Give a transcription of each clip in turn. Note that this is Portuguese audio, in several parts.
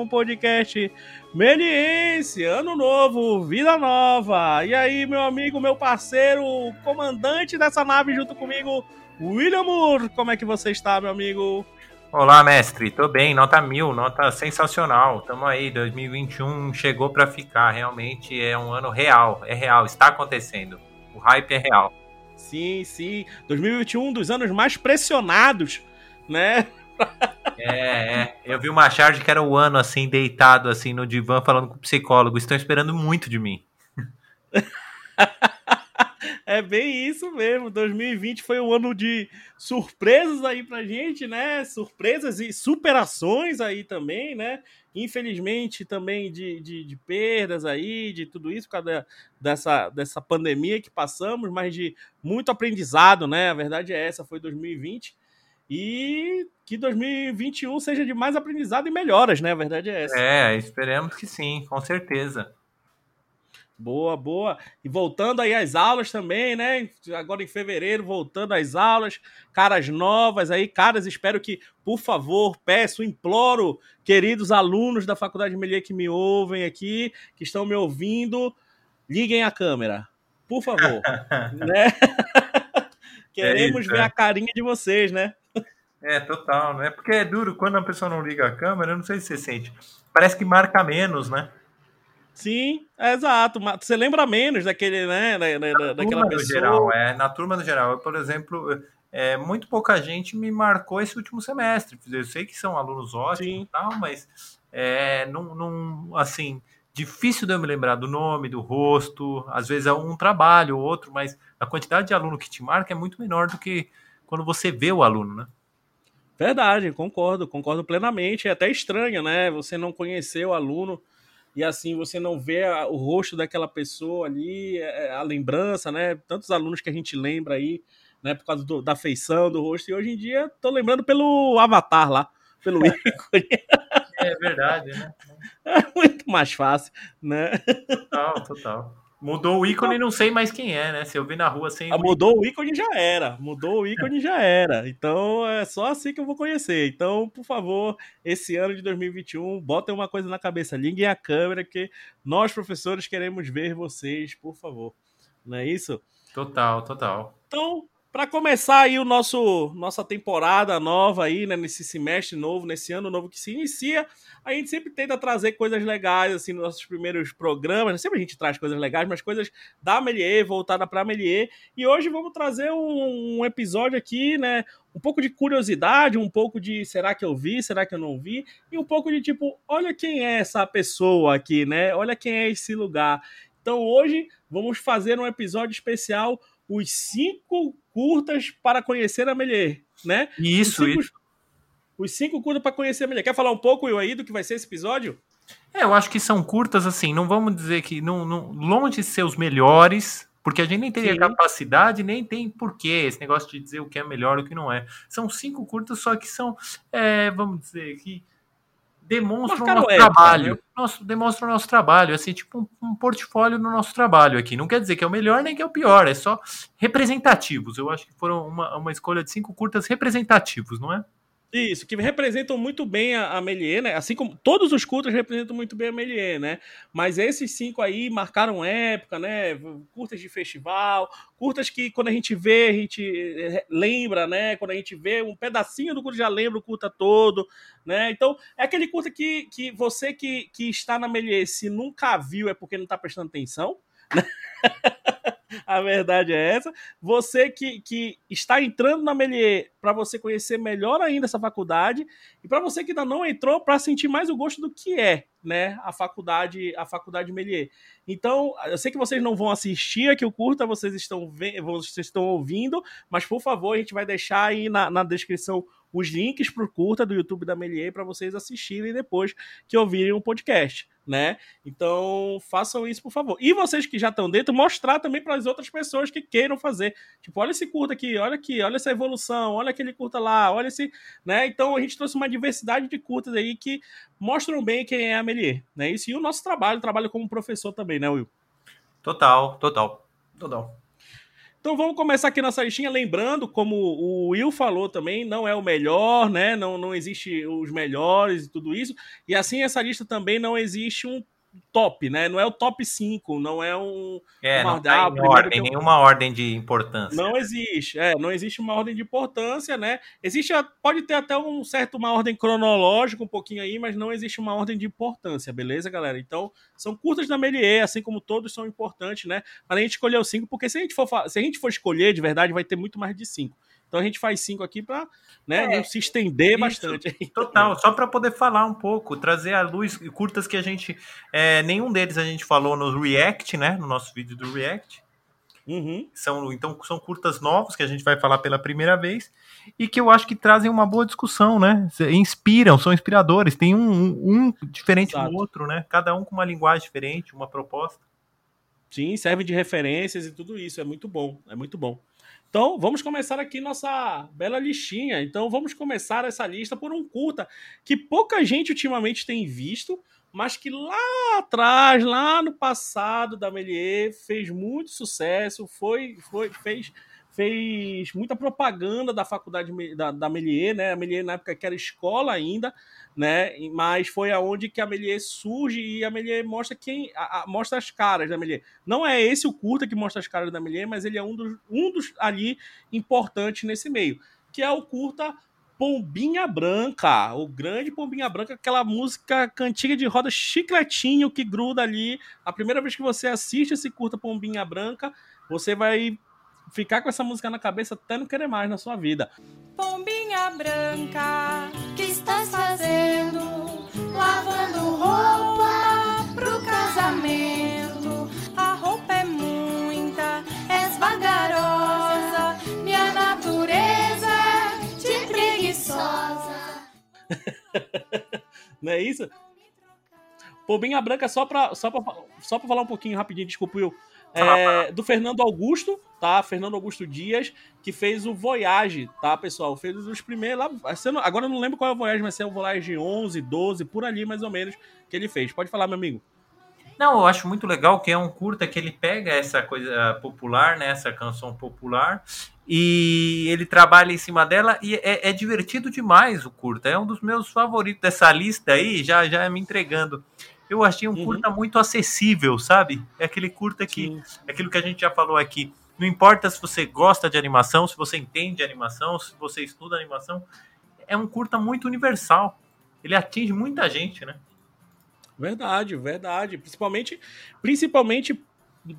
um podcast Meliense, ano novo, vida nova. E aí, meu amigo, meu parceiro, comandante dessa nave junto comigo, William Moore, como é que você está, meu amigo? Olá, mestre, tô bem, nota mil, nota sensacional. Tamo aí, 2021 chegou para ficar, realmente é um ano real, é real, está acontecendo. O hype é real. Sim, sim. 2021, um dos anos mais pressionados, né? É, é. Eu vi uma charge que era o ano assim, deitado assim no divã, falando com o psicólogo. Estão esperando muito de mim. É bem isso mesmo. 2020 foi um ano de surpresas aí pra gente, né? Surpresas e superações aí também, né? Infelizmente também de, de, de perdas aí, de tudo isso, por causa dessa, dessa pandemia que passamos, mas de muito aprendizado, né? A verdade é essa, foi 2020. E que 2021 seja de mais aprendizado e melhoras, né? A verdade é essa. É, esperamos que sim, com certeza. Boa, boa. E voltando aí às aulas também, né? Agora em fevereiro, voltando às aulas, caras novas aí, caras, espero que, por favor, peço, imploro, queridos alunos da Faculdade de Melier que me ouvem aqui, que estão me ouvindo, liguem a câmera, por favor. né? Queremos é isso, ver é. a carinha de vocês, né? É, total, né? Porque é duro quando a pessoa não liga a câmera, eu não sei se você sente. Parece que marca menos, né? Sim, é exato. Você lembra menos daquele, né? Da, da, daquela pessoa. Geral, é, na turma no geral. Eu, por exemplo, é, muito pouca gente me marcou esse último semestre. Eu sei que são alunos ótimos e tal, mas é, não, não, assim, difícil de eu me lembrar do nome, do rosto. Às vezes é um trabalho ou outro, mas a quantidade de aluno que te marca é muito menor do que quando você vê o aluno, né? Verdade, concordo, concordo plenamente. É até estranho, né? Você não conhecer o aluno e assim você não vê a, o rosto daquela pessoa ali, é, é, a lembrança, né? Tantos alunos que a gente lembra aí, né? Por causa do, da feição, do rosto. E hoje em dia tô lembrando pelo avatar lá, pelo ícone. É verdade, né? É muito mais fácil, né? Total, total. Mudou o ícone e não sei mais quem é, né? Se eu vi na rua sem. Ah, mudou o ícone já era. Mudou o ícone já era. Então é só assim que eu vou conhecer. Então, por favor, esse ano de 2021, botem uma coisa na cabeça. Liguem a câmera, que nós, professores, queremos ver vocês, por favor. Não é isso? Total, total. Então, para começar aí o nosso nossa temporada nova aí, né, nesse semestre novo, nesse ano novo que se inicia, a gente sempre tenta trazer coisas legais assim nos nossos primeiros programas. Né? Sempre a gente traz coisas legais, mas coisas da Melier, voltada para Melier. E hoje vamos trazer um, um, episódio aqui, né, um pouco de curiosidade, um pouco de será que eu vi, será que eu não vi, e um pouco de tipo, olha quem é essa pessoa aqui, né? Olha quem é esse lugar. Então hoje vamos fazer um episódio especial os cinco curtas para conhecer a Melier, né? Isso, os cinco, isso. Os cinco curtas para conhecer a Melier. Quer falar um pouco, eu aí, do que vai ser esse episódio? É, eu acho que são curtas, assim, não vamos dizer que, não, não, longe de ser os melhores, porque a gente nem teria Sim. capacidade, nem tem porquê esse negócio de dizer o que é melhor e o que não é. São cinco curtas, só que são, é, vamos dizer, que demonstra o nosso época, trabalho. Né? Nosso, demonstra o nosso trabalho, assim, tipo um, um, portfólio no nosso trabalho aqui. Não quer dizer que é o melhor nem que é o pior, é só representativos. Eu acho que foram uma, uma escolha de cinco curtas representativos, não é? Isso, que representam muito bem a, a Melier, né? Assim como todos os curtas representam muito bem a Melier, né? Mas esses cinco aí marcaram época, né? Curtas de festival, curtas que quando a gente vê, a gente eh, lembra, né? Quando a gente vê um pedacinho do curta, já lembra o curta todo, né? Então, é aquele curta que, que você que, que está na Melier, se nunca viu, é porque não está prestando atenção, né? a verdade é essa. Você que, que está entrando na Melier para você conhecer melhor ainda essa faculdade e para você que ainda não entrou para sentir mais o gosto do que é, né, a faculdade, a faculdade Melier. Então, eu sei que vocês não vão assistir aqui o curta, vocês estão vocês estão ouvindo, mas por favor, a gente vai deixar aí na, na descrição os links para o curta do YouTube da Melier para vocês assistirem depois que ouvirem o podcast, né? Então façam isso, por favor. E vocês que já estão dentro, mostrar também para as outras pessoas que queiram fazer. Tipo, olha esse curta aqui, olha aqui, olha essa evolução, olha aquele curta lá, olha esse, né? Então a gente trouxe uma diversidade de curtas aí que mostram bem quem é a Melier, né? Isso e o nosso trabalho, trabalho como professor também, né, Will? Total, total, total. Então vamos começar aqui nossa listinha, lembrando, como o Will falou também, não é o melhor, né? Não, não existe os melhores e tudo isso. E assim, essa lista também não existe um top, né? Não é o top 5, não é um. É, uma, não tá em ordem, nenhuma ordem de importância. Não existe, é, não existe uma ordem de importância, né? Existe, pode ter até um certo, uma ordem cronológica um pouquinho aí, mas não existe uma ordem de importância, beleza, galera? Então, são curtas da Melier, assim como todos são importantes, né? Para a gente escolher os cinco, porque se a gente for, se a gente for escolher de verdade, vai ter muito mais de cinco. Então a gente faz cinco aqui para né, é, se estender isso, bastante. Total, só para poder falar um pouco, trazer à luz curtas que a gente. É, nenhum deles a gente falou no React, né? No nosso vídeo do React. Uhum. São, então são curtas novos que a gente vai falar pela primeira vez e que eu acho que trazem uma boa discussão, né? Inspiram, são inspiradores. Tem um, um, um diferente Exato. do outro, né? Cada um com uma linguagem diferente, uma proposta. Sim, serve de referências e tudo isso. É muito bom, é muito bom. Então, vamos começar aqui nossa bela listinha. Então, vamos começar essa lista por um curta que pouca gente ultimamente tem visto, mas que lá atrás, lá no passado da Melier, fez muito sucesso, foi, foi, fez fez muita propaganda da faculdade da, da Melier, né? A Melier na época que era escola ainda, né? Mas foi aonde que a Melier surge e a Melier mostra quem a, a, mostra as caras da Melier. Não é esse o curta que mostra as caras da Melier, mas ele é um dos, um dos ali importantes nesse meio, que é o curta Pombinha Branca, o grande Pombinha Branca, aquela música cantiga de roda chicletinho que gruda ali. A primeira vez que você assiste esse curta Pombinha Branca, você vai ficar com essa música na cabeça até não querer mais na sua vida. Pombinha branca, que estás fazendo? Lavando roupa pro casamento. A roupa é muita, és vagarosa, minha natureza te preguiçosa. não é isso? Pombinha branca, só pra, só, pra, só pra falar um pouquinho rapidinho, desculpa, Will. É, do Fernando Augusto, tá? Fernando Augusto Dias, que fez o Voyage, tá, pessoal? Fez os primeiros lá. Agora eu não lembro qual é o Voyage, mas se é o Voyage 11, 12, por ali mais ou menos, que ele fez. Pode falar, meu amigo. Não, eu acho muito legal que é um curta que ele pega essa coisa popular, né? Essa canção popular, e ele trabalha em cima dela e é, é divertido demais o curta. É um dos meus favoritos dessa lista aí, já, já me entregando eu achei um uhum. curta muito acessível, sabe? É aquele curta que, Sim. É aquilo que a gente já falou aqui, não importa se você gosta de animação, se você entende animação, se você estuda animação, é um curta muito universal. Ele atinge muita gente, né? Verdade, verdade. Principalmente, principalmente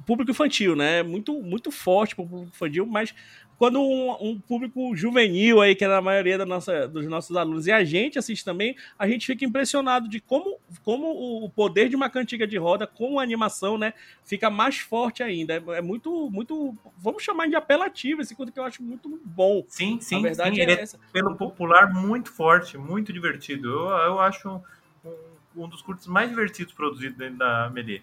público infantil, né? Muito, muito forte para o público infantil, mas quando um, um, público juvenil aí, que é a maioria da nossa, dos nossos alunos, e a gente assiste também, a gente fica impressionado de como, como o poder de uma cantiga de roda com a animação, né, fica mais forte ainda. É, é muito, muito, vamos chamar de apelativo esse conto que eu acho muito bom. Sim, sim, verdade sim, é, é essa. pelo popular muito forte, muito divertido. Eu, eu acho um, um dos curtos mais divertidos produzidos dentro da Melee.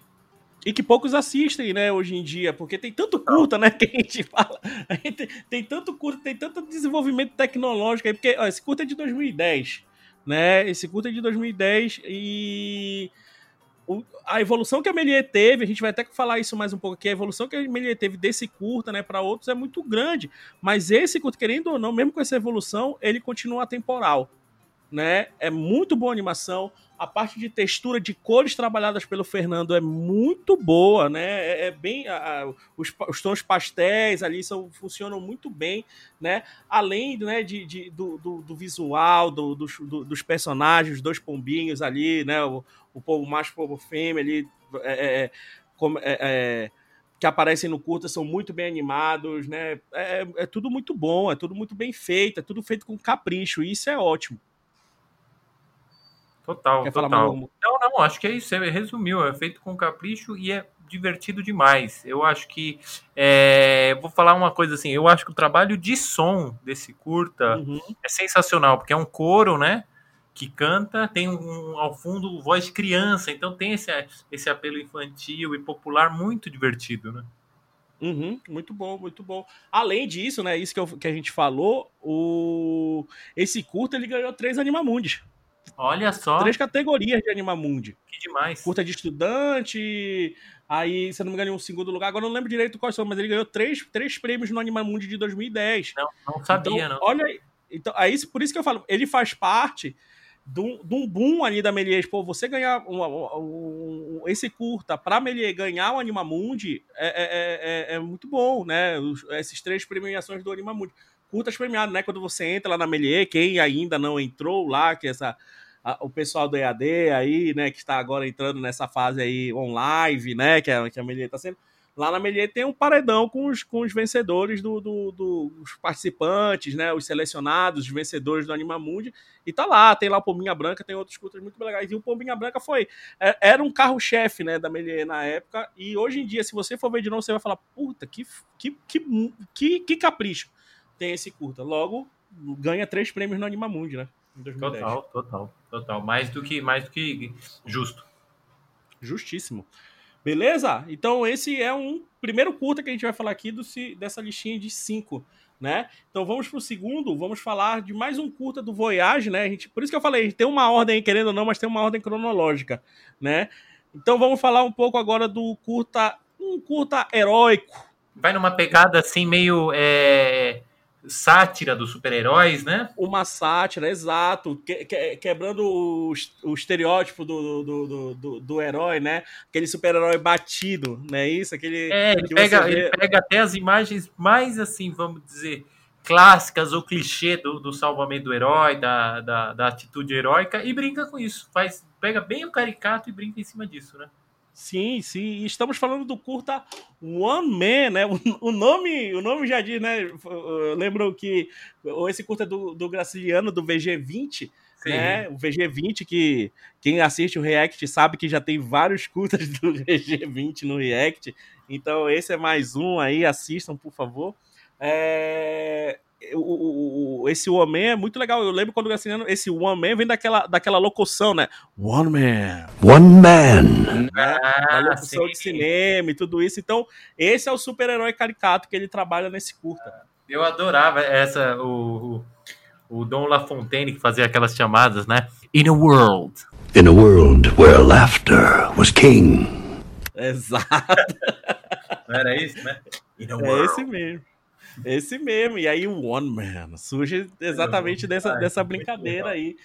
E que poucos assistem, né, hoje em dia, porque tem tanto curta, né, que a gente fala. A gente tem tanto curta, tem tanto desenvolvimento tecnológico aí, porque ó, esse curta é de 2010, né? Esse curta é de 2010 e o, a evolução que a Melier teve, a gente vai até falar isso mais um pouco aqui, a evolução que a Melier teve desse curta, né, para outros é muito grande, mas esse curta, querendo ou não, mesmo com essa evolução, ele continua temporal, né? É muito boa animação, a parte de textura de cores trabalhadas pelo Fernando é muito boa, né? É, é bem. A, a, os, os, tons pastéis ali são, funcionam muito bem, né? Além né, de, de do, do, do, visual, do, do, dos personagens, dois pombinhos ali, né? O, o povo macho, o povo fêmea ali. É, é, é é, é, que aparecem no curta são muito bem animados, né? É, é tudo muito bom, é tudo muito bem feito, é tudo feito com capricho, e isso é ótimo. Total, Quer total. Não, não, acho que é isso. Você resumiu, é feito com capricho e é divertido demais. Eu acho que. É, vou falar uma coisa assim: eu acho que o trabalho de som desse curta uhum. é sensacional, porque é um coro, né? Que canta, tem um, ao fundo voz de criança, então tem esse, esse apelo infantil e popular muito divertido, né? Uhum, muito bom, muito bom. Além disso, né? Isso que, eu, que a gente falou, o esse curta ele ganhou três Animamundes Olha só. Três categorias de Animamundi. Que demais. Curta de estudante, aí, se não me engano, em um segundo lugar. Agora eu não lembro direito quais são, mas ele ganhou três, três prêmios no Animamundi de 2010. Não, não sabia, então, não. Olha, então, aí, por isso que eu falo, ele faz parte de um, boom ali da Melier. Pô, você ganhar um, um, um, esse curta pra Melier ganhar o Animamundi é, é, é, é muito bom, né? Os, esses três premiações do Animamundi. Curtas premiadas, né? Quando você entra lá na Melier, quem ainda não entrou lá, que essa a, o pessoal do EAD aí, né, que está agora entrando nessa fase aí online, né, que a, que a Melier está sendo. Lá na Melier tem um paredão com os, com os vencedores do, do, do, participantes, né? Os selecionados, os vencedores do Animamundi. E tá lá, tem lá o Pombinha Branca, tem outros curtas muito legais. E o Pombinha Branca foi. é, Era um carro-chefe, né, da Melier na época. E hoje em dia, se você for ver de novo, você vai falar: puta, que, que, que, que, que capricho tem esse curta. Logo, ganha três prêmios no Animamundi, né? Em 2010. Total, total, total. Mais do que, mais do que justo. Justíssimo. Beleza? Então esse é um primeiro curta que a gente vai falar aqui do, dessa listinha de cinco, né? Então vamos pro segundo, vamos falar de mais um curta do Voyage, né? A gente, por isso que eu falei, tem uma ordem, querendo ou não, mas tem uma ordem cronológica, né? Então vamos falar um pouco agora do curta, um curta heróico. Vai numa pegada assim meio é sátira dos super-heróis, né? Uma sátira, exato. Que, que, quebrando o, o estereótipo do, do, do, do, do herói, né? Aquele super-herói batido, né? Isso, aquele. É, ele pega, ele pega até as imagens mais assim, vamos dizer, clássicas ou clichê do, do salvamento do herói, da, da, da atitude heróica, e brinca com isso. Faz, pega bem o caricato e brinca em cima disso, né? Sim, sim. E estamos falando do curta One Man, né? O, nome, o nome já diz, né? Eu lembro que esse curta é do, do Graciliano, do VG20, sim. né? O VG20, que quem assiste o React sabe que já tem vários curtas do VG20 no React. Então, esse é mais um aí, assistam, por favor. É o, o, esse One Man é muito legal. Eu lembro quando o Graciliano, esse One Man vem daquela, daquela locução, né? One Man. One Man. Né? Ah, locução sim. de cinema e tudo isso. Então, esse é o super-herói caricato que ele trabalha nesse curta. Eu adorava essa, o, o, o Dom LaFontaine que fazia aquelas chamadas, né? In a world. In a world where laughter was king. Exato. Não era isso, né? É esse mesmo. Esse mesmo. E aí o One Man surge exatamente dessa, dessa brincadeira aí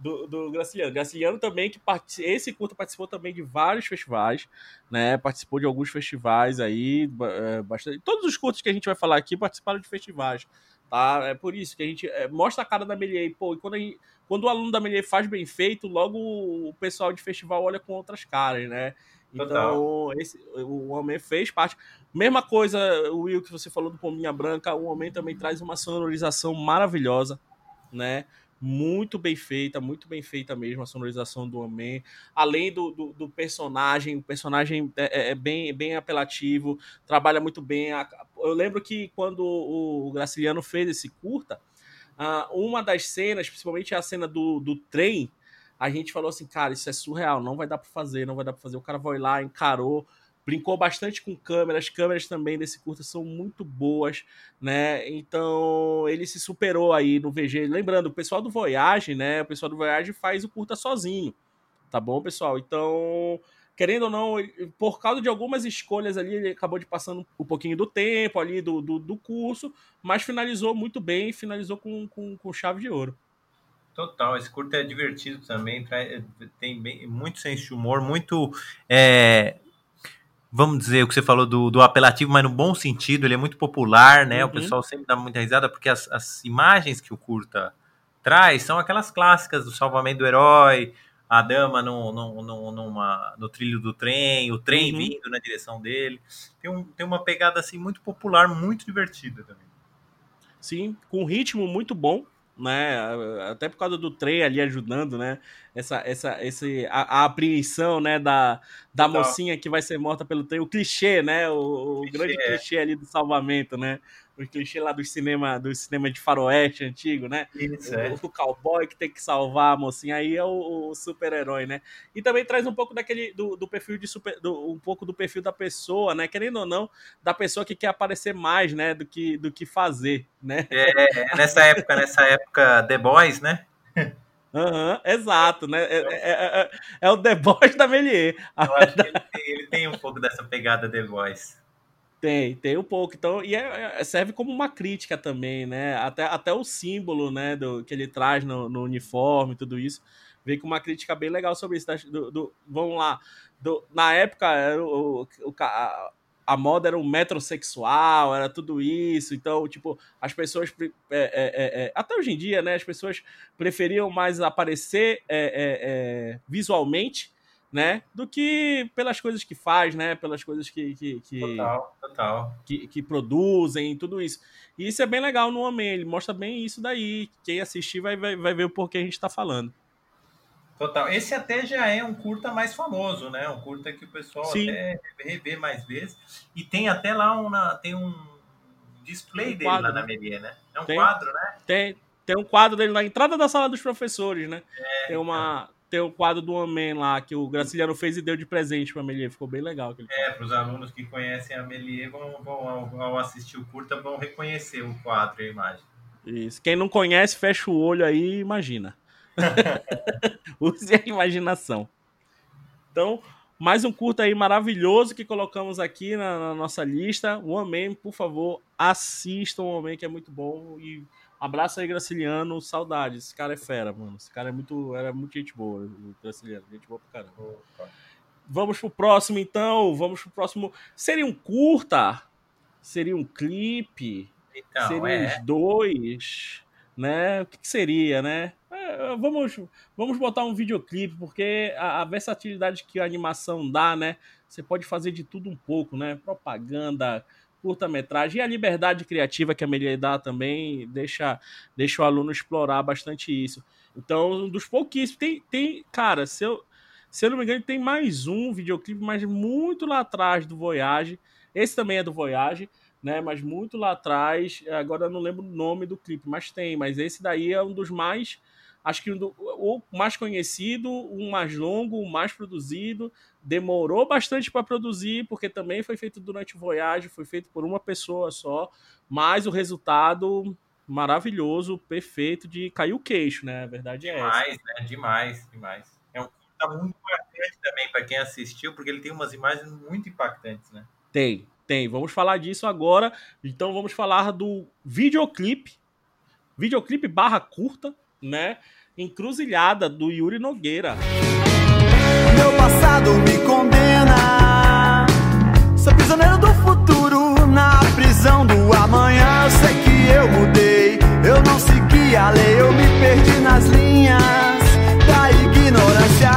do, do Graciliano. Graciliano também, que part... esse curta participou também de vários festivais, né? Participou de alguns festivais aí, é, bastante. Todos os curtos que a gente vai falar aqui participaram de festivais, tá? É por isso que a gente é, mostra a cara da Melier. Pô, e quando, gente... quando o aluno da Melier faz bem feito, logo o pessoal de festival olha com outras caras, né? Então, esse, o Homem fez parte. Mesma coisa, Will, que você falou do Pombinha Branca, o Homem também traz uma sonorização maravilhosa, né? Muito bem feita, muito bem feita mesmo a sonorização do Homem. Além do, do, do, personagem, o personagem é, é, é, bem, bem apelativo, trabalha muito bem. Eu lembro que quando o Graciliano fez esse curta, uma das cenas, principalmente a cena do, do trem, a gente falou assim, cara, isso é surreal, não vai dar para fazer, não vai dar para fazer. O cara foi lá, encarou, brincou bastante com câmeras, as câmeras também desse curta são muito boas, né? Então, ele se superou aí no VG. Lembrando, o pessoal do Voyage, né? O pessoal do Voyage faz o curta sozinho. Tá bom, pessoal? Então, querendo ou não, por causa de algumas escolhas ali, ele acabou de passando um pouquinho do tempo ali do, do, do curso, mas finalizou muito bem, finalizou com, com, com chave de ouro. Total, esse curto é divertido também, tem bem, muito senso de humor, muito. É, vamos dizer o que você falou do, do apelativo, mas no bom sentido, ele é muito popular, né? Uhum. O pessoal sempre dá muita risada, porque as, as imagens que o curta traz são aquelas clássicas do salvamento do herói, a dama no, no, no, numa, no trilho do trem, o trem uhum. vindo na direção dele. Tem, um, tem uma pegada assim muito popular, muito divertida também. Sim, com um ritmo muito bom né? Até por causa do trem ali ajudando, né? Essa, essa, esse, a, a apreensão, né? Da, da mocinha que vai ser morta pelo trem, o clichê, né? O, o clichê, grande é. clichê ali do salvamento, né? o clichê lá do cinema, do cinema de faroeste antigo, né? Isso, o, é. o cowboy que tem que salvar a mocinha, aí é o, o super-herói, né? E também traz um pouco daquele, do, do perfil de super, do, um pouco do perfil da pessoa, né? Querendo ou não, da pessoa que quer aparecer mais, né? Do que, do que fazer, né? É, é nessa época, nessa época The Boys, né? Uhum, exato, né? É, é, é, é, o The Boys da Melier. Eu acho que ele tem, ele tem, um pouco dessa pegada The Boys. Tem, tem um pouco. Então, e é, serve como uma crítica também, né? Até, até o símbolo, né, do, que ele traz no, no uniforme, tudo isso, vem com uma crítica bem legal sobre isso. Do, do vamos lá, do, na época, o, o, a, a moda era um metrosexual, era tudo isso. Então, tipo, as pessoas. É, é, é, é até hoje em dia, né? As pessoas preferiam mais aparecer é, visualmente, né? Do que pelas coisas que faz, né? Pelas coisas que. que, que total, total. Que, que produzem, tudo isso. E isso é bem legal no Homem, ele mostra bem isso daí. Quem assistir vai, vai, vai ver o porquê a gente está falando. Total. Esse até já é um curta mais famoso, né? Um curta que o pessoal Sim. até revê mais vezes. E tem até lá uma, tem um display um dele quadro, lá na Melier, né? É um tem, quadro, né? Tem, tem um quadro dele na entrada da sala dos professores, né? É, tem uma. Então. Tem um quadro do Homem lá que o Graciliano fez e deu de presente para a Melier. Ficou bem legal. É, para os alunos que conhecem a Melier, vão, vão ao, ao, assistir o curta, vão reconhecer o quadro e a imagem. Isso. Quem não conhece, fecha o olho aí e imagina. Use a imaginação. Então, mais um curta aí maravilhoso que colocamos aqui na, na nossa lista. O Homem, por favor, assistam o Homem, que é muito bom. E abraço aí, Graciliano. Saudades. Esse cara é fera, mano. Esse cara é muito, era muito gente boa, o Graciliano. Gente boa pra caramba. Opa. Vamos pro próximo, então. Vamos pro próximo. Seria um curta? Seria um clipe? Então, Seriam é. os dois? Né? O que, que seria, né? É, vamos, vamos botar um videoclipe, porque a, a, versatilidade que a animação dá, né? Você pode fazer de tudo um pouco, né? Propaganda, curta-metragem e a liberdade criativa que a Melia dá também deixa, deixa o aluno explorar bastante isso. Então, um dos pouquíssimos. Tem, tem cara, se eu, se eu não me engano, tem mais um videoclipe, mas muito lá atrás do Voyage. Esse também é do Voyage né? Mas muito lá atrás, agora eu não lembro o nome do clipe, mas tem. Mas esse daí é um dos mais, acho que o mais conhecido, o mais longo, o mais produzido. Demorou bastante para produzir, porque também foi feito durante o Voyage, foi feito por uma pessoa só, mas o resultado maravilhoso, perfeito, de cair o queixo, né? A verdade é demais, essa. Demais, né? Demais, demais. É um tá muito impactante também para quem assistiu, porque ele tem umas imagens muito impactantes, né? Tem, tem, vamos falar disso agora. Então vamos falar do videoclipe, videoclipe barra curta, né? Encruzilhada do Yuri Nogueira. Meu passado me condena. Sou prisioneiro do futuro, na prisão do amanhã. Eu sei que eu mudei, eu não segui a lei, eu me perdi nas linhas da ignorância.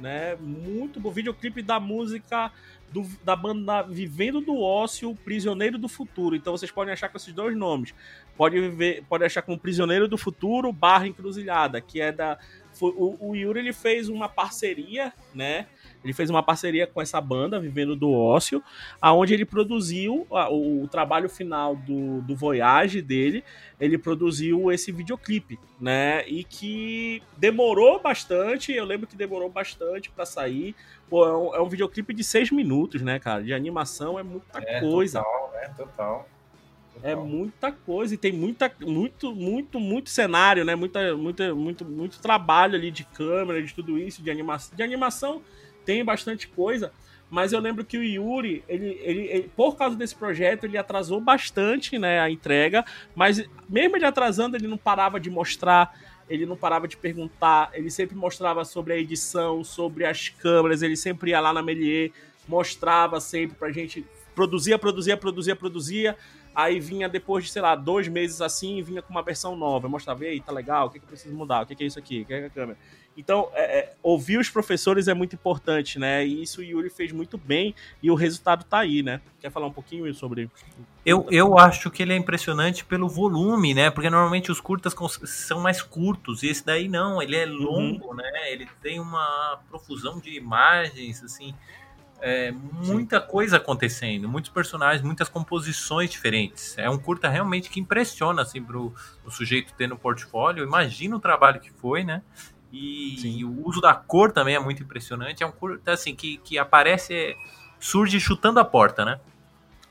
Né? Muito bom videoclipe da música do, da banda Vivendo do Ócio, Prisioneiro do Futuro. Então vocês podem achar com esses dois nomes. Pode, ver, pode achar como Prisioneiro do Futuro barra Encruzilhada, que é da. Foi, o, o Yuri ele fez uma parceria, né? Ele fez uma parceria com essa banda, Vivendo do Ócio, aonde ele produziu o, o trabalho final do, do Voyage dele, ele produziu esse videoclipe, né? E que demorou bastante, eu lembro que demorou bastante para sair. Pô, é um, é um, videoclipe de seis minutos, né, cara? De animação é muita é, coisa. Total, né? Total. É muita coisa e tem muita, muito, muito, muito cenário, né? Muita, muita, muito, muito trabalho ali de câmera, de tudo isso, de animação. De animação tem bastante coisa, mas eu lembro que o Yuri, ele, ele, ele, por causa desse projeto, ele atrasou bastante né, a entrega, mas mesmo ele atrasando, ele não parava de mostrar, ele não parava de perguntar, ele sempre mostrava sobre a edição, sobre as câmeras, ele sempre ia lá na Melier, mostrava sempre pra gente, produzia, produzia, produzia, produzia, aí vinha depois de, sei lá, dois meses assim, vinha com uma versão nova, mostrava, e aí, tá legal, o que, que eu preciso mudar, o que, que é isso aqui, o que é a câmera. Então, é, é, ouvir os professores é muito importante, né? E isso o Yuri fez muito bem e o resultado tá aí, né? Quer falar um pouquinho sobre. Eu, eu acho que ele é impressionante pelo volume, né? Porque normalmente os curtas são mais curtos e esse daí não, ele é uhum. longo, uhum. né? Ele tem uma profusão de imagens, assim. É, muita coisa acontecendo, muitos personagens, muitas composições diferentes. É um curta realmente que impressiona assim, para o sujeito ter no portfólio. Imagina o trabalho que foi, né? E, e, o uso da cor também é muito impressionante. É um curta assim que, que aparece, surge chutando a porta, né?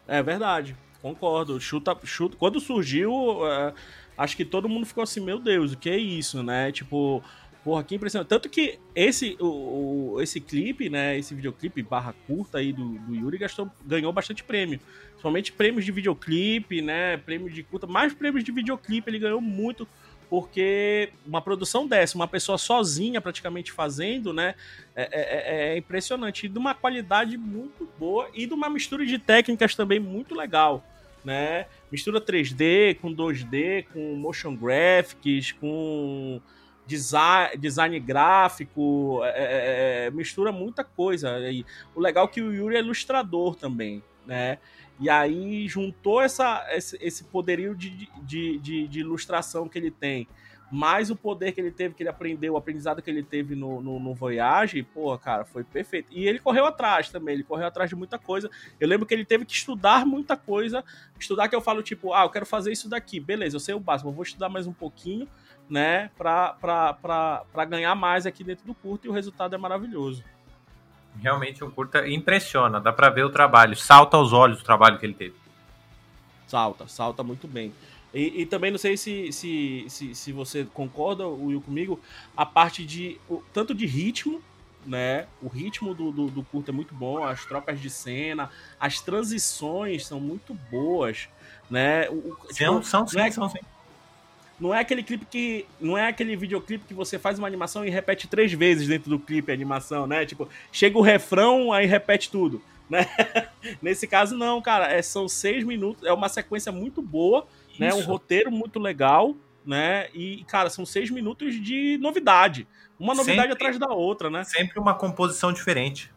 É verdade, concordo. Chuta, chuta. Quando surgiu, uh, acho que todo mundo ficou assim, meu Deus, o que é isso, né? Tipo, porra, que impressionante. Tanto que esse, o, o, esse clipe, né? Esse videoclipe barra curta aí do, do Yuri gastou, ganhou bastante prêmio. Principalmente prêmios de videoclipe, né? Prêmios de curta, mais prêmios de videoclipe, ele ganhou muito porque uma produção dessa, uma pessoa sozinha praticamente fazendo, né, é, é, é, é impressionante. E de uma qualidade muito boa e de uma mistura de técnicas também muito legal, né? Mistura 3D com 2D, com motion graphics, com design, design gráfico, é, é, é, mistura muita coisa. E o legal é que o Yuri é ilustrador também, né? E aí juntou essa, esse, esse poderio de, de, de, de, ilustração que ele tem, mais o poder que ele teve, que ele aprendeu, o aprendizado que ele teve no, no, no Voyage, pô, cara, foi perfeito. E ele correu atrás também, ele correu atrás de muita coisa. Eu lembro que ele teve que estudar muita coisa. Estudar que eu falo, tipo, ah, eu quero fazer isso daqui. Beleza, eu sei o básico, eu vou estudar mais um pouquinho, né, pra ganhar mais aqui dentro do curto e o resultado é maravilhoso realmente o curta impressiona, dá para ver o trabalho, salta aos olhos o trabalho que ele teve. Salta, salta muito bem. E, e também não sei se, se, se, se, você concorda, Will, comigo, a parte de. tanto de ritmo, né? O ritmo do, do, do curto é muito bom, as trocas de cena, as transições são muito boas, né? O, tipo, são, sim, é, são sim. Não é aquele clipe que. Não é aquele videoclipe que você faz uma animação e repete três vezes dentro do clipe a animação, né? Tipo, chega o refrão, aí repete tudo. Né? Nesse caso, não, cara. É, são seis minutos. É uma sequência muito boa, Isso. né? Um roteiro muito legal, né? E, cara, são seis minutos de novidade. Uma novidade sempre, atrás da outra, né? Sempre uma composição diferente.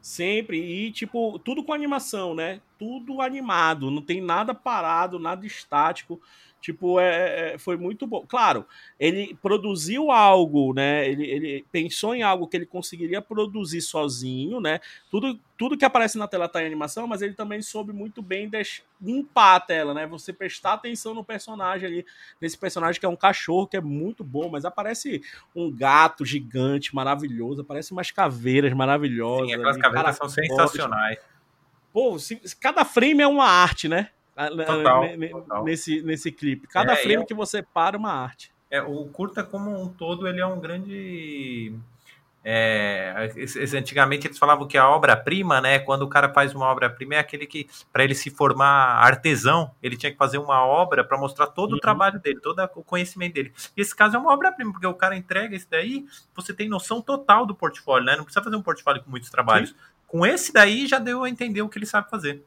Sempre. E, tipo, tudo com animação, né? Tudo animado. Não tem nada parado, nada estático. Tipo, é, é, é, foi muito bom. Claro, ele produziu algo, né? Ele, ele pensou em algo que ele conseguiria produzir sozinho, né? Tudo, tudo que aparece na tela tá em animação, mas ele também soube muito bem limpar a tela, né? Você prestar atenção no personagem ali, nesse personagem que é um cachorro, que é muito bom, mas aparece um gato gigante, maravilhoso, aparece umas caveiras maravilhosas. Sim, aquelas ali, caveiras são sensacionais. Pô, se, cada frame é uma arte, né? Total, total. Nesse, nesse clipe. Cada é, frame é, que você para uma arte. É, o curta como um todo, ele é um grande... É, antigamente eles falavam que a obra-prima, né? Quando o cara faz uma obra-prima, é aquele que, para ele se formar artesão, ele tinha que fazer uma obra para mostrar todo uhum. o trabalho dele, todo o conhecimento dele. E esse caso é uma obra-prima, porque o cara entrega esse daí, você tem noção total do portfólio, né? Não precisa fazer um portfólio com muitos trabalhos. Sim. Com esse daí já deu a entender o que ele sabe fazer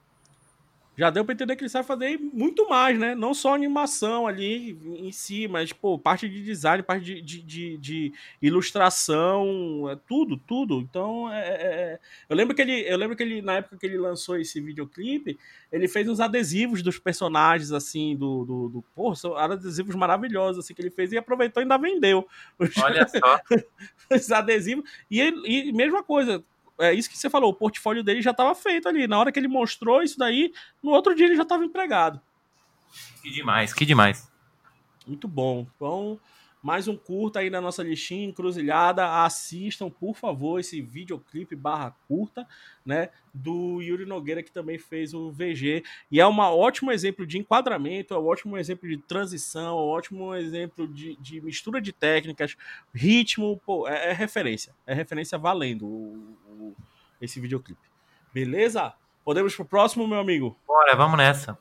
já deu para entender que ele sabe fazer muito mais, né? Não só animação ali em si, mas, pô, parte de design, parte de, de, de, de ilustração, é tudo, tudo. Então, é, é, é, eu lembro que ele, eu lembro que ele, na época que ele lançou esse videoclipe, ele fez uns adesivos dos personagens, assim, do, do, do pô, são adesivos maravilhosos, assim, que ele fez e aproveitou e ainda vendeu. Olha só. os adesivos. E, e mesma coisa, é isso que você falou, o portfólio dele já estava feito ali. Na hora que ele mostrou isso daí, no outro dia ele já estava empregado. Que demais, que demais. Muito bom. Então, mais um curta aí na nossa listinha, encruzilhada. Assistam, por favor, esse videoclipe barra curta, né? Do Yuri Nogueira, que também fez o VG. E é um ótimo exemplo de enquadramento, é um ótimo exemplo de transição, é um ótimo exemplo de, de mistura de técnicas, ritmo, pô, é, é referência. É referência valendo o, o, esse videoclipe. Beleza? Podemos pro próximo, meu amigo? Bora, vamos nessa.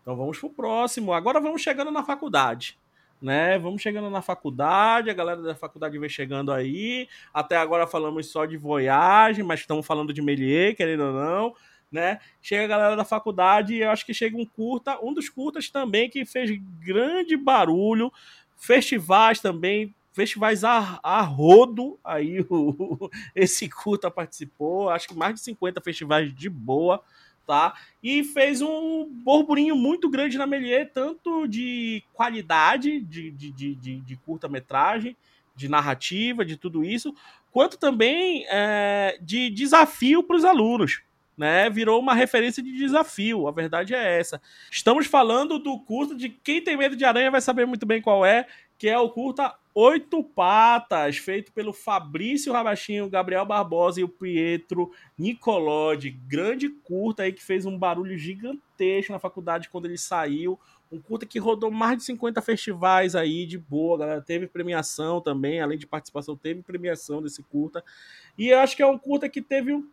Então vamos pro próximo. Agora vamos chegando na faculdade né? Vamos chegando na faculdade, a galera da faculdade vem chegando aí. Até agora falamos só de Voyage, mas estamos falando de Melier, querendo ou não, né? Chega a galera da faculdade e eu acho que chega um curta, um dos curtas também que fez grande barulho, festivais também, festivais a, a rodo, aí o, esse curta participou, acho que mais de 50 festivais de boa, tá? E fez um burburinho muito grande na Melier, tanto de qualidade de, de, de, de, de curta-metragem, de narrativa, de tudo isso, quanto também é, de desafio para os alunos. Né, virou uma referência de desafio, a verdade é essa. Estamos falando do curso de Quem Tem Medo de Aranha vai saber muito bem qual é, que é o curta Oito Patas, feito pelo Fabrício Rabachinho, Gabriel Barbosa e o Pietro Nicolodi. Grande curta aí que fez um barulho gigantesco na faculdade quando ele saiu. Um curta que rodou mais de 50 festivais aí, de boa, galera. Teve premiação também, além de participação, teve premiação desse curta. E eu acho que é um curta que teve um.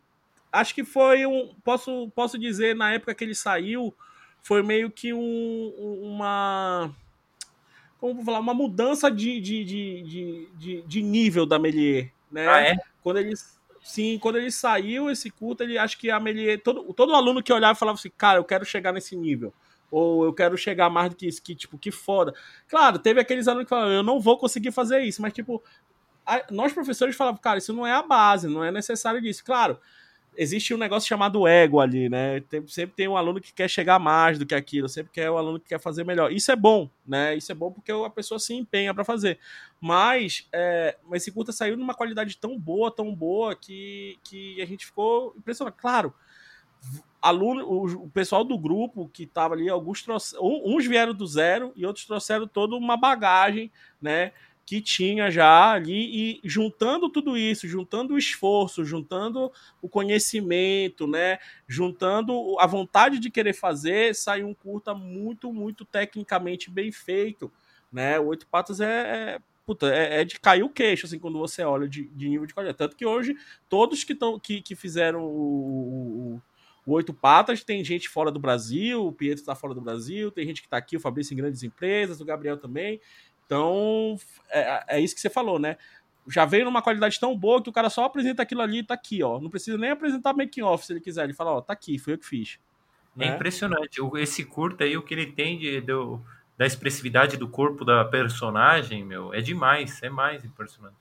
Acho que foi um. Posso, posso dizer, na época que ele saiu, foi meio que um, uma como vou falar, uma mudança de, de, de, de, de nível da Melier, né? Ah, é? Quando ele, sim, quando ele saiu esse culto, ele acho que a Melier, todo, todo aluno que olhava falava assim, cara, eu quero chegar nesse nível. Ou eu quero chegar mais do que isso, que, tipo, que foda. Claro, teve aqueles alunos que falaram, eu não vou conseguir fazer isso, mas, tipo, a, nós professores falavam, cara, isso não é a base, não é necessário disso. Claro, existe um negócio chamado ego ali, né? Tem, sempre tem um aluno que quer chegar mais do que aquilo, sempre quer um aluno que quer fazer melhor. Isso é bom, né? Isso é bom porque a pessoa se empenha para fazer. Mas, é, esse curta saiu numa qualidade tão boa, tão boa, que, que a gente ficou impressionado. Claro, aluno, o, o pessoal do grupo que estava ali, alguns trouxeram, uns vieram do zero e outros trouxeram toda uma bagagem, né? Que tinha já ali e juntando tudo isso, juntando o esforço, juntando o conhecimento, né, juntando a vontade de querer fazer, saiu um curta muito, muito tecnicamente bem feito, né? O Oito Patas é, é puta, é, é, de cair o queixo, assim, quando você olha de, de nível de qualidade. Tanto que hoje, todos que, tão, que, que fizeram o, o, o, Oito Patas, tem gente fora do Brasil, o Pietro está fora do Brasil, tem gente que está aqui, o Fabrício em grandes empresas, o Gabriel também. Então, é, é isso que você falou, né? Já veio numa qualidade tão boa que o cara só apresenta aquilo ali e tá aqui, ó. Não precisa nem apresentar making off se ele quiser. Ele fala, ó, tá aqui, foi eu que fiz. É né? impressionante. Esse curto aí, o que ele tem de, do, da expressividade do corpo da personagem, meu, é demais, é mais impressionante.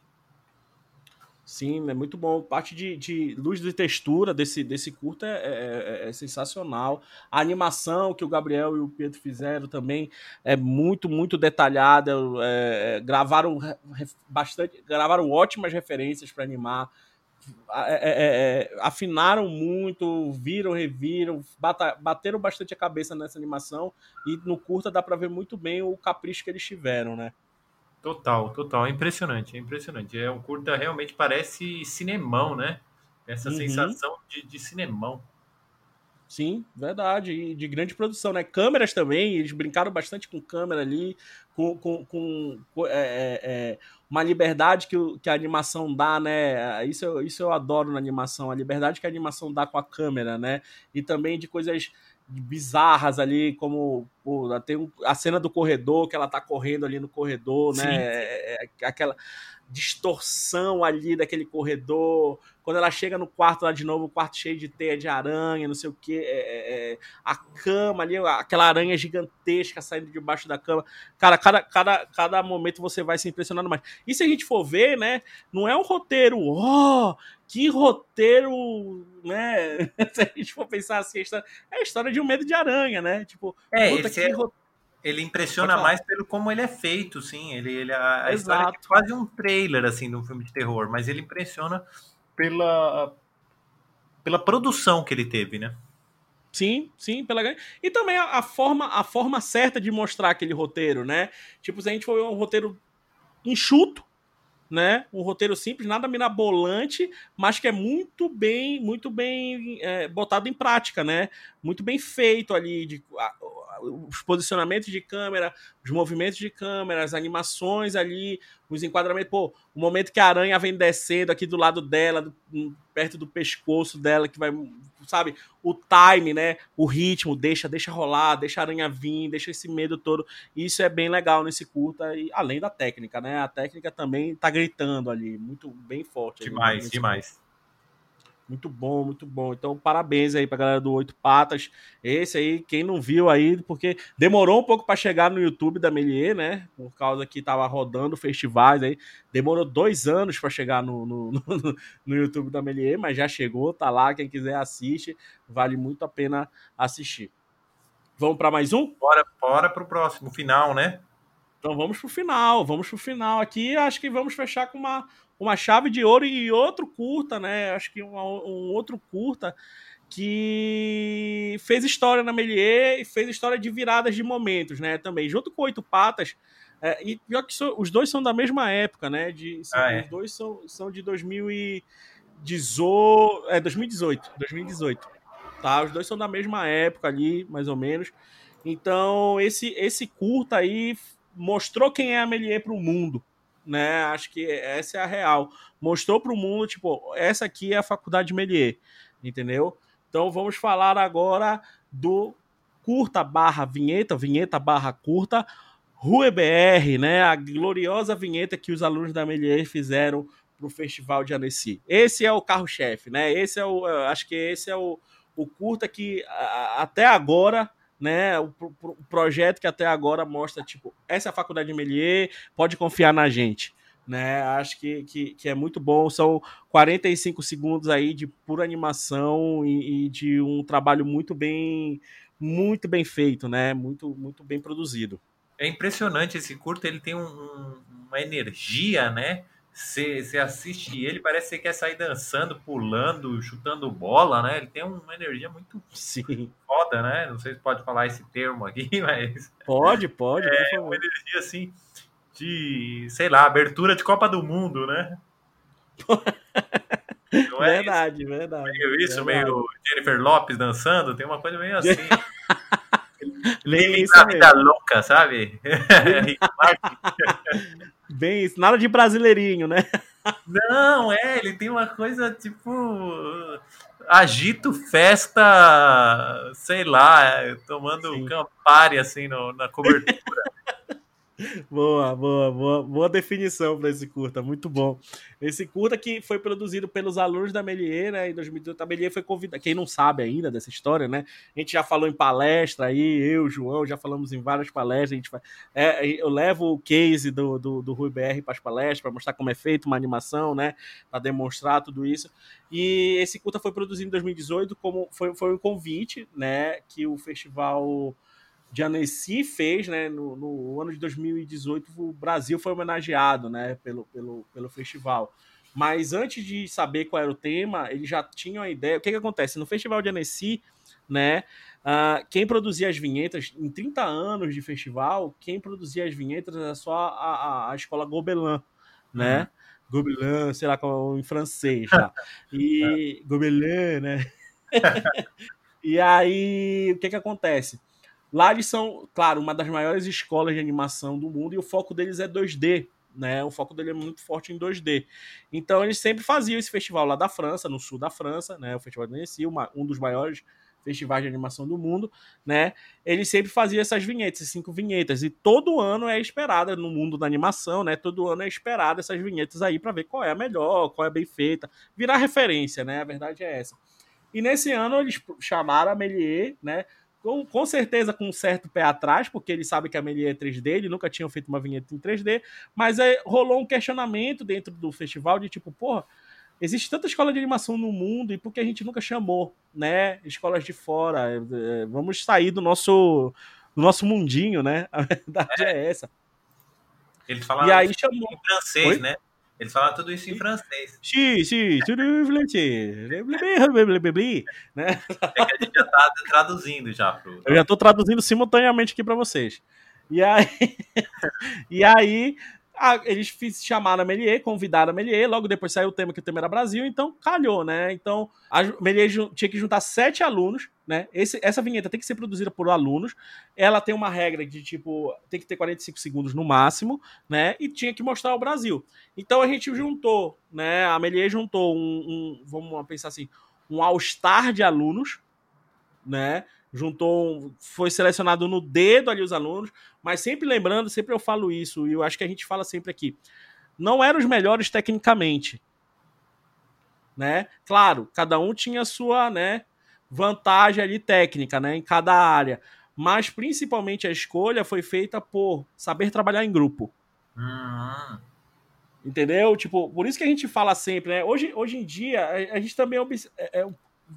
Sim, é muito bom. Parte de, de luz de textura desse, desse curta é, é, é, é, sensacional. A animação que o Gabriel e o Pedro fizeram também é muito, muito detalhada. É, é gravaram bastante, gravaram ótimas referências para animar. É, afinaram muito, viram, reviram, bata, bateram bastante a cabeça nessa animação e no curta dá para ver muito bem o capricho que eles tiveram, né? Total, total. É impressionante, é impressionante. É um curta, realmente parece cinemão, né? Essa uhum. sensação de, de cinemão. Sim, verdade. E de grande produção, né? Câmeras também, eles brincaram bastante com câmera ali, com, com, com é, é, é, uma liberdade que, que a animação dá, né? Isso eu, isso eu adoro na animação, a liberdade que a animação dá com a câmera, né? E também de coisas bizarras ali, como pô, tem a cena do corredor, que ela tá correndo ali no corredor, né? É, é, aquela distorção ali daquele corredor. Quando ela chega no quarto lá de novo, o quarto cheio de teia de aranha, não sei o que. É, é, é, a cama ali, aquela aranha gigantesca saindo debaixo da cama. Cara, cada, cada, cada momento você vai se impressionando mais. E se a gente for ver, né? Não é um roteiro, ó, oh, que roteiro, né? se a gente for pensar assim, é a história de um medo de aranha, né? Tipo, é, esse é, ele impressiona mais pelo como ele é feito, sim. Ele, ele a, a história é quase um trailer assim de um filme de terror, mas ele impressiona pela pela produção que ele teve, né? Sim, sim, pela e também a, forma a forma certa de mostrar aquele roteiro, né? Tipo, se a gente for um roteiro enxuto, né? Um roteiro simples, nada mirabolante, mas que é muito bem, muito bem é, botado em prática, né? Muito bem feito ali, de, a, os posicionamentos de câmera, os movimentos de câmera, as animações ali, os enquadramentos. Pô, o momento que a aranha vem descendo aqui do lado dela, do, hum, perto do pescoço dela, que vai, sabe, o time, né? O ritmo, deixa, deixa rolar, deixa a aranha vir, deixa esse medo todo. Isso é bem legal nesse curta, e além da técnica, né? A técnica também tá gritando ali, muito bem forte. Demais, demais. Muito bom, muito bom. Então, parabéns aí pra galera do Oito Patas. Esse aí, quem não viu aí, porque demorou um pouco para chegar no YouTube da Melier, né? Por causa que tava rodando festivais aí. Demorou dois anos para chegar no, no, no, no, YouTube da Melier, mas já chegou, tá lá. Quem quiser assiste, vale muito a pena assistir. Vamos para mais um? Bora, bora pro próximo, final, né? Então vamos pro final, vamos pro final aqui. Acho que vamos fechar com uma, uma chave de ouro e outro curta, né? Acho que um, um outro curta que fez história na Melier e fez história de viradas de momentos, né? Também, junto com Oito Patas, É, e pior que so, os dois são da mesma época, né? De, são, Ah, é? Os dois são, são de 2018. É, 2018. 2018. Tá? Os dois são da mesma época ali, mais ou menos. Então, esse, esse curta aí mostrou quem é a Melier para o mundo. Né? Acho que essa é a real. Mostrou para o mundo, tipo, essa aqui é a faculdade Melier. Entendeu? Então vamos falar agora do curta barra vinheta, vinheta barra curta, Rue BR, né? A gloriosa vinheta que os alunos da Melier fizeram para o Festival de Annecy. Esse é o carro-chefe, né? Esse é o, acho que esse é o, o curta que a- até agora, né? O, o projeto que até agora mostra, tipo, essa é a faculdade de Melier, pode confiar na gente. Né, acho que, que, que é muito bom. São 45 segundos aí de pura animação e, e de um trabalho muito bem muito bem feito, né? Muito, muito bem produzido. É impressionante esse curto, ele tem um- uma energia, né? Você assiste ele, parece que você quer sair dançando, pulando, chutando bola, né? Ele tem uma energia muito Sim. foda, né? Não sei se pode falar esse termo aqui, mas Pode, pode, é uma energia assim de, sei lá, abertura de Copa do Mundo, né? Não é verdade, verdade. meio isso, verdade. meio Jennifer Lopes dançando, tem uma coisa meio assim. Isso na mesmo. vida louca, sabe? Bem isso. Nada de brasileirinho, né? Não, é, ele tem uma coisa tipo. Agito festa, sei lá, é, tomando Sim. Campari assim no- na cobertura. Boa, boa, boa, boa definição para esse curta, muito bom. Esse curta que foi produzido pelos alunos da Melier, né? Em 2018, a Melier foi convidada. Quem não sabe ainda dessa história, né? A gente já falou em palestra aí, eu, João, já falamos em várias palestras. A gente faz, é, eu levo o case do, do, do Rui BR para as palestras, para mostrar como é feito uma animação, né? Para demonstrar tudo isso. E esse curta foi produzido em 2018, como foi, foi um convite, né? Que o festival de Annecy fez, né, no, no ano de 2018, o Brasil foi homenageado, né, pelo, pelo, pelo festival. Mas antes de saber qual era o tema, eles já tinham a ideia. O que, que acontece? No Festival de Annecy, né, ah, quem produzia as vinhetas, em 30 anos de festival, quem produzia as vinhetas era só a, a, a escola Gobelin, né? Gobelin, sei lá, como em francês lá. E Gobelin, né? e aí, o que que acontece? Lá eles são, claro, uma das maiores escolas de animação do mundo e o foco deles é 2D, né? O foco dele é muito forte em 2D. Então eles sempre faziam esse festival lá da França, no sul da França, né? O Festival de Annecy, uma- um dos maiores festivais de animação do mundo, né? Eles sempre faziam essas vinhetas, cinco vinhetas, e todo ano é esperada no mundo da animação, né? Todo ano é esperada essas vinhetas aí para ver qual é a melhor, qual é bem feita, virar referência, né? A verdade é essa. E nesse ano eles chamaram a Melier, né? Com, com certeza com um certo pé atrás, porque eles sabem que a Melier é 3D, eles nunca tinham feito uma vinheta em 3D, mas é, rolou um questionamento dentro do festival de tipo, porra, existe tanta escola de animação no mundo e por que a gente nunca chamou, né? Escolas de fora, é, é, vamos sair do nosso, do nosso mundinho, né? A verdade é, essa. Eles falaram E aí chamou. em francês, Oi? né? Eles falaram tudo isso em francês. Xi, xi, tudo né? É que a gente já tá traduzindo já pro. Eu já estou traduzindo simultaneamente aqui para vocês. E aí, e aí eles fiz, chamaram a Melier, convidaram a Melier, logo depois saiu o tema que o tema era Brasil, então calhou, né? Então a Melier tinha que juntar sete alunos, né? Esse, essa vinheta tem que ser produzida por alunos. Ela tem uma regra de tipo, tem que ter 45 segundos no máximo, né? E tinha que mostrar o Brasil. Então a gente juntou, né? A Melier juntou um, um vamos pensar assim, um all-star de alunos, né? Juntou, foi selecionado no dedo ali os alunos, mas sempre lembrando, sempre eu falo isso, e eu acho que a gente fala sempre aqui, não eram os melhores tecnicamente, né? Claro, cada um tinha sua, né, vantagem ali técnica, né, em cada área, mas principalmente a escolha foi feita por saber trabalhar em grupo. Hum, Entendeu? Tipo, por isso que a gente fala sempre, né? Hoje, hoje em dia, a, a gente também obs- é- é-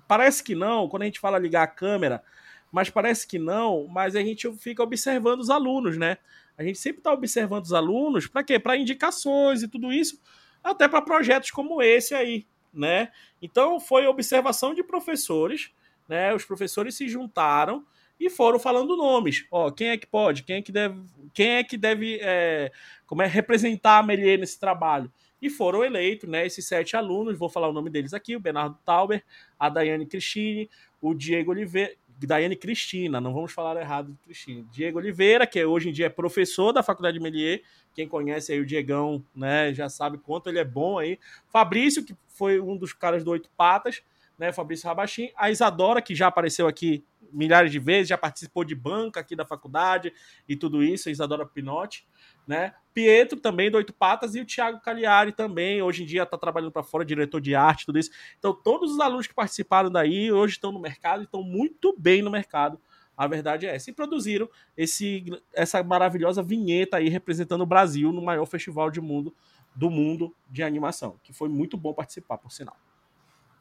parece que não, quando a gente fala ligar a câmera, mas parece que não, mas a gente fica observando os alunos, né? A gente sempre está observando os alunos para quê? Para indicações e tudo isso, até para projetos como esse aí, né? Então foi observação de professores, né? Os professores se juntaram e foram falando nomes. Ó, quem é que pode? Quem é que deve quem é que deve é, como é representar a Melier nesse trabalho. E foram eleitos, né, esses sete alunos, vou falar o nome deles aqui, o Bernardo Tauber, a Daiane Cristine, o Diego Oliveira, Daiane Cristina, não vamos falar errado de Cristina. Diego Oliveira, que hoje em dia é professor da Faculdade de Melier, quem conhece aí o Diegão, né, já sabe quanto ele é bom aí. Fabrício, que foi um dos caras do Oito Patas, né, Fabrício Rabachim. A Isadora, que já apareceu aqui milhares de vezes, já participou de banca aqui da faculdade e tudo isso, a Isadora Pinotti, né? Pietro também do Oito Patas e o Thiago Cagliari também, hoje em dia está trabalhando para fora, diretor de arte, tudo isso. Então, todos os alunos que participaram daí hoje estão no mercado e estão muito bem no mercado. A verdade é essa. E produziram esse, essa maravilhosa vinheta aí representando o Brasil no maior festival de mundo do mundo de animação, que foi muito bom participar, por sinal.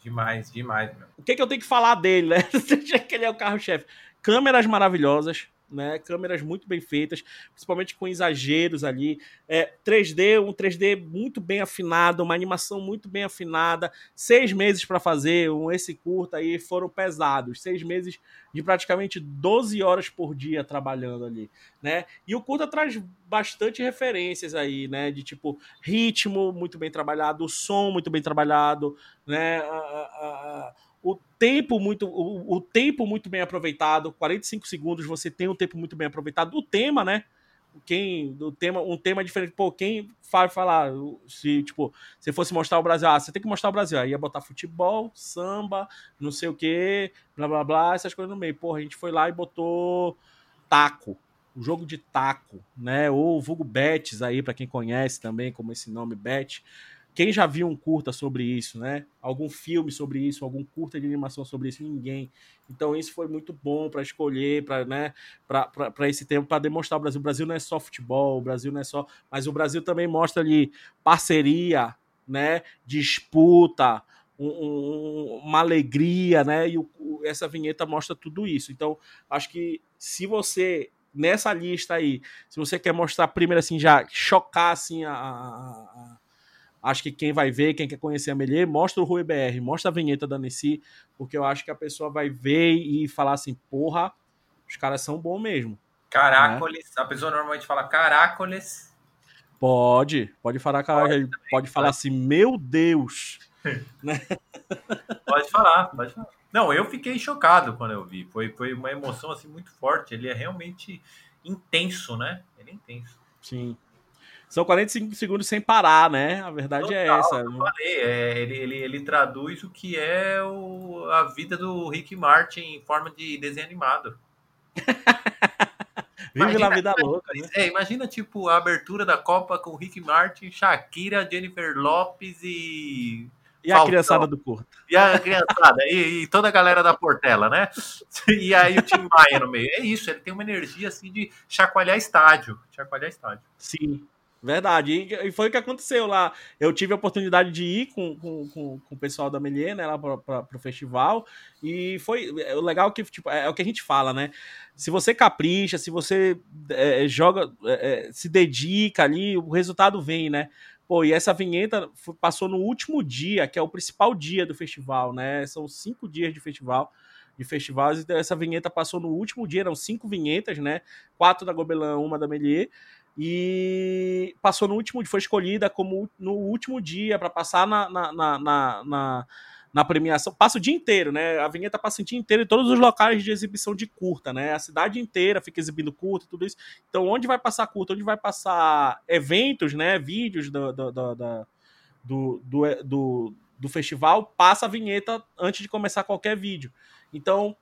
Demais, demais, meu. O que, que eu tenho que falar dele, né? que ele é o carro-chefe. Câmeras maravilhosas, né? Câmeras muito bem feitas, principalmente com exageros ali. É, 3D, um 3D muito bem afinado, uma animação muito bem afinada. Seis meses para fazer um, esse curta aí foram pesados. Seis meses de praticamente 12 horas por dia trabalhando ali, né? E o curta traz bastante referências aí, né? De tipo ritmo muito bem trabalhado, som muito bem trabalhado, né? A, a, a, o tempo muito o, o, tempo muito bem aproveitado 45 segundos você tem um tempo muito bem aproveitado. O tema né? Quem do tema um tema diferente. Pô quem faz falar se tipo se fosse mostrar o Brasil ah você tem que mostrar o Brasil. Aí ia botar futebol samba não sei o que blá blá blá essas coisas no meio. Porra a gente foi lá e botou taco o jogo de taco né? Ou vulgo bets aí para quem conhece também como esse nome bet quem já viu um curta sobre isso, né? Algum filme sobre isso, algum curta de animação sobre isso? Ninguém. Então isso foi muito bom para escolher, para né, para esse tempo, para demonstrar o Brasil. O Brasil não é só futebol, o Brasil não é só, mas o Brasil também mostra ali parceria, né? Disputa, um, um, uma alegria, né? E o, essa vinheta mostra tudo isso. Então acho que se você nessa lista aí, se você quer mostrar primeiro assim já chocar assim a, a, Acho que quem vai ver, quem quer conhecer a Melier, mostra o Rui BR, mostra a vinheta da Nessi, porque eu acho que a pessoa vai ver e falar assim, porra, os caras são bons mesmo. Caracoles, né? a pessoa normalmente fala caracoles. Pode, pode falar caracoles, pode, pode falar assim, meu Deus. né? Pode falar, pode falar. Não, eu fiquei chocado quando eu vi. Foi, foi uma emoção assim muito forte. Ele é realmente intenso, né? Ele é intenso. Sim. São 45 segundos sem parar, né? A verdade é Total, é essa. Eu falei, é, ele, ele, ele traduz o que é o, a vida do Rick Martin em forma de desenho animado. Vive imagina, na vida louca. Né? É, imagina, tipo, a abertura da Copa com Rick Martin, Shakira, Jennifer Lopes e. E a criançada do curto. E a criançada, e, e, toda a galera da Portela, né? E aí o Tim Maia no meio. É isso, ele tem uma energia assim de chacoalhar estádio. Chacoalhar estádio. Sim. Verdade. E, foi o que aconteceu lá. Eu tive a oportunidade de ir com, com, com, com o pessoal da Melier, né, lá para o festival. E foi o legal que, tipo, é, é, o que a gente fala, né? Se você capricha, se você é, joga, é, é se dedica ali, o resultado vem, né? Pô, e essa vinheta passou no último dia, que é o principal dia do festival, né? São cinco dias de festival de festivais. Então, essa vinheta passou no último dia, eram cinco vinhetas, né? Quatro da Gobelin, uma da Melier e passou no último, foi escolhida como no último dia para passar na, na, na, na, na premiação. Passa o dia inteiro, né? A vinheta passa o dia inteiro em todos os locais de exibição de curta, né? A cidade inteira fica exibindo curta, tudo isso. Então, onde vai passar curta, onde vai passar eventos, né? Vídeos do, do, do, do, do, do, do festival, passa a vinheta antes de começar qualquer vídeo. Então,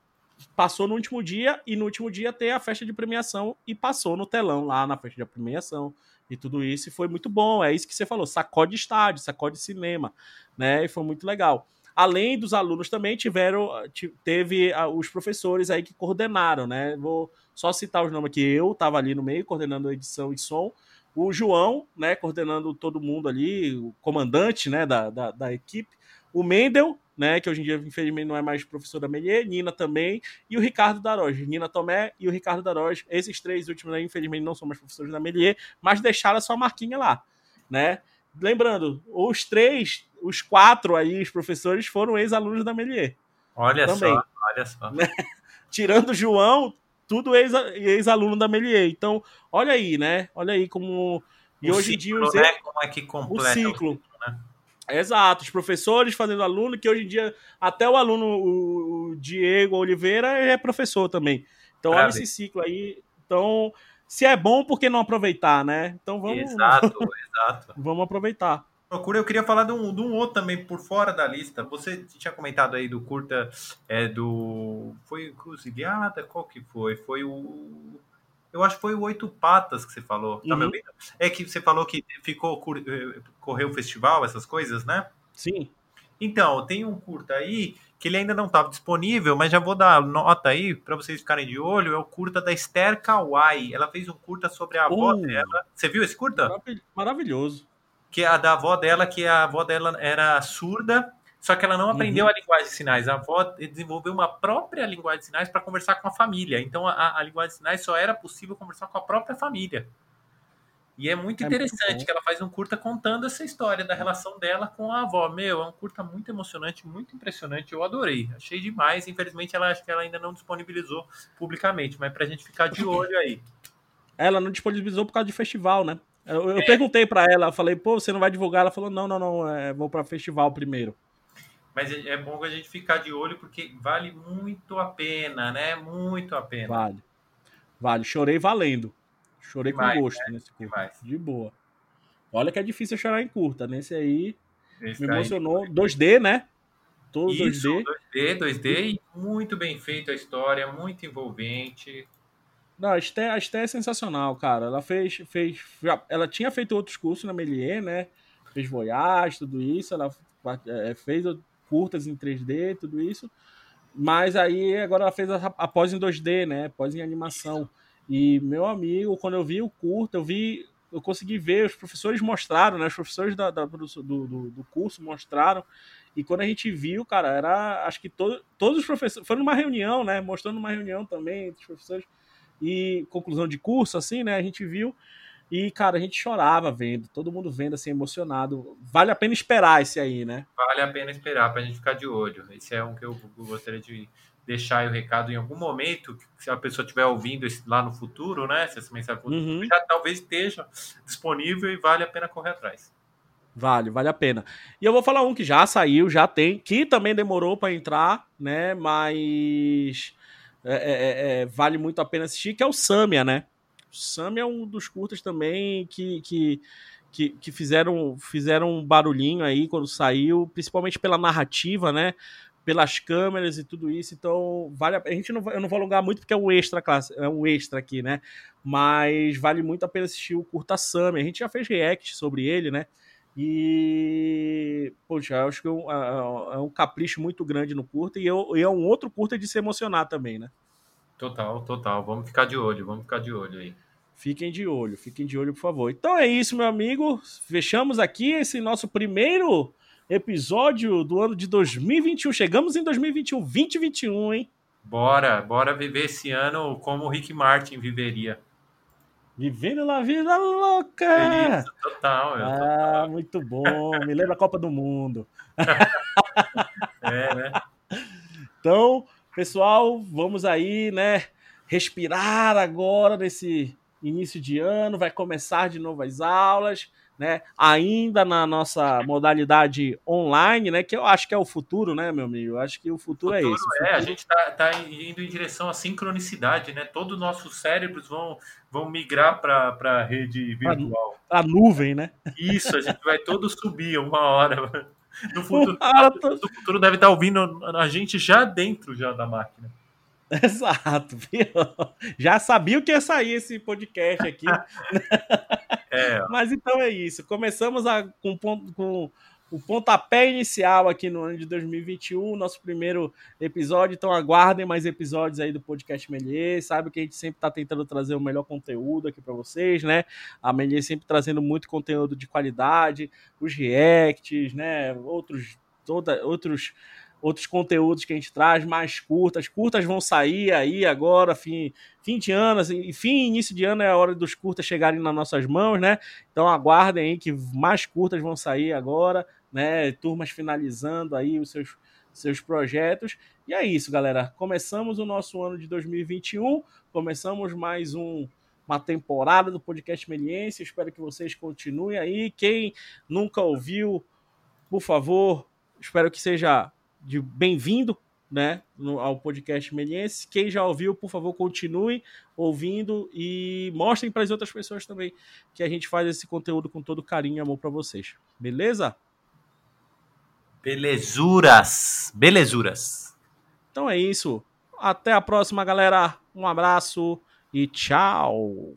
passou no último dia e no último dia tem a festa de premiação e passou no telão lá na festa de premiação e tudo isso e foi muito bom. É isso que você falou, sacode estádio, sacode cinema, né? E foi muito legal. Além dos alunos também tiveram teve os professores aí que coordenaram, né? Vou só citar os nomes aqui. Eu estava ali no meio coordenando a edição e som. O João, né, coordenando todo mundo ali, o comandante, né, da, da, da equipe. O Mendel, né, que hoje em dia, infelizmente, não é mais professor da Melier, Nina também, e o Ricardo Daroge. Nina Tomé e o Ricardo Daroge. Esses três últimos, aí, infelizmente, não são mais professores da Melier, mas deixaram a sua marquinha lá, né? Lembrando, os três, os quatro aí, os professores, foram ex-alunos da Melier. Olha também. só, olha só. Né? Tirando o João, tudo ex-aluno da Melier. Então, olha aí, né? Olha aí como. E o hoje ciclo, em dia os né? Como é que o completa ciclo. Exato, os professores fazendo aluno, que hoje em dia até o aluno, o, Diego Oliveira, é professor também. Então, olha Parabéns. esse ciclo aí. Então, se é bom, por que não aproveitar, né? Então vamos, Exato, exato. vamos aproveitar. Procura, eu queria falar de um, de um outro também por fora da lista. Você tinha comentado aí do curta é, do. Foi Cruzilhada? Qual que foi? Foi o. Eu acho que foi o Oito Patas que você falou. Tá me Uhum. ouvindo? É que você falou que ficou eh, correu o festival, essas coisas, né? Sim. Então, tem um curta aí que ele ainda não estava disponível, mas já vou dar nota aí para vocês ficarem de olho. É o curta da Esther Kawai. Ela fez um curta sobre a avó Uh. dela. Você viu esse curta? Maravil- Maravilhoso. que é a da avó dela, que a avó dela era surda, só que ela não aprendeu a linguagem de sinais. A avó desenvolveu uma própria linguagem de sinais para conversar com a família. Então a, a linguagem de sinais só era possível conversar com a própria família. E é muito É muito interessante bom. que ela faz um curta contando essa história da relação dela com a avó. Meu, é um curta muito emocionante, muito impressionante. Eu adorei, achei demais. Infelizmente, ela acho que ela ainda não disponibilizou publicamente, mas pra gente ficar de olho aí. Ela não disponibilizou por causa de festival, né? Eu, eu É. perguntei pra ela, falei, pô, você não vai divulgar? Ela falou, não, não, não, é, vou pra festival primeiro. Mas é é bom a gente ficar de olho porque vale muito a pena, né? Muito a pena. Vale. Vale. Chorei valendo. Chorei Demais, com gosto nesse curta. Demais. De boa. Olha que é difícil chorar em curta. Nesse aí, Esse me emocionou. 2D, né? Todo Isso, 2D. 2D, 2D, e muito bem feito a história, muito envolvente. Não, a Esté, a Esté é sensacional, cara. Ela fez, fez. Ela tinha feito outros cursos na Melier, né? Fez Voyage, tudo isso. Ela é, fez curtas em 3D, tudo isso. Mas aí agora ela fez a, a pós em 2D, né? Pós em animação. E meu amigo, quando eu vi o curto, eu vi. Eu consegui ver, os professores mostraram, né? Os professores da, da- do, do, do curso mostraram. E quando a gente viu, cara, era. Acho que todo, todos os professores. Foi numa reunião, né? Mostrando numa reunião também entre os professores e conclusão de curso, assim, né? A gente viu e, cara, a gente chorava vendo, todo mundo vendo, assim, emocionado. Vale a pena esperar esse aí, né? Vale a pena esperar pra gente ficar de olho. Esse é um que eu gostaria de deixar aí o recado em algum momento, se a pessoa estiver ouvindo esse lá no futuro, né? Se essa mensagem for Uhum. já talvez esteja disponível e vale a pena correr atrás. Vale, vale a pena. E eu vou falar um que já saiu, já tem, que também demorou para entrar, né? Mas é, é, é, vale muito a pena assistir, que é o Samia, né? O Samia é um dos curtas também que, que, que, que fizeram, fizeram um barulhinho aí quando saiu, principalmente pela narrativa, né? Pelas câmeras e tudo isso. Então, vale a, a gente não eu não vou alongar muito porque é um extra classe, é um extra aqui, né? Mas vale muito a pena assistir o Curta Samia. A gente já fez react sobre ele, né? E, poxa, acho que é um, é um capricho muito grande no curta e é um outro curta de se emocionar também, né? Total, total. Vamos ficar de olho, vamos ficar de olho aí. Fiquem de olho, fiquem de olho, por favor. Então é isso, meu amigo. Fechamos aqui esse nosso primeiro episódio do ano de 2021. Chegamos em 2021, 2021, hein? Bora, bora viver esse ano como o Rick Martin viveria. Vivendo a vida louca! Isso, total, meu, Ah, muito bom. Me lembra a Copa do Mundo. É, né? Então, pessoal, vamos aí, né? Respirar agora nesse início de ano. Vai começar de novo as aulas, né? Ainda na nossa modalidade online, né? Que eu acho que é o futuro, né, meu amigo? Eu acho que o futuro, é Futuro, esse. O É, a futuro- gente tá, tá indo em direção à sincronicidade, né? Todos os nossos cérebros vão, vão migrar para a rede virtual. A nuvem, né? Isso, a gente vai todos subir uma hora. No futuro, do futuro deve estar ouvindo a gente já dentro já da máquina. Exato, viu? Já sabia que ia sair esse podcast aqui. É, Mas então é isso. Começamos a, com, com o pontapé inicial aqui no ano de 2021, nosso primeiro episódio. Então aguardem mais episódios aí do podcast Melier. Sabe que a gente sempre está tentando trazer o melhor conteúdo aqui para vocês, né? A Melier sempre trazendo muito conteúdo de qualidade, os reacts, né? Outros, toda, outros outros conteúdos que a gente traz mais curtas. Curtas vão sair aí agora, fim, fim de ano, assim, fim início de ano é a hora dos curtas chegarem nas nossas mãos, né? Então aguardem aí que mais curtas vão sair agora, né? Turmas finalizando aí os seus, seus projetos. E é isso, galera. Começamos o nosso ano de 2021 Começamos mais um, uma temporada do podcast Meliense. Espero que vocês continuem aí. Quem nunca ouviu, por favor, espero que seja de bem-vindo né, no, ao podcast Meliense. Quem já ouviu, por favor, continue ouvindo e mostrem para as outras pessoas também que a gente faz esse conteúdo com todo carinho e amor para vocês. Beleza? Belezuras, belezuras. Então é isso. Até a próxima, galera. Um abraço e tchau.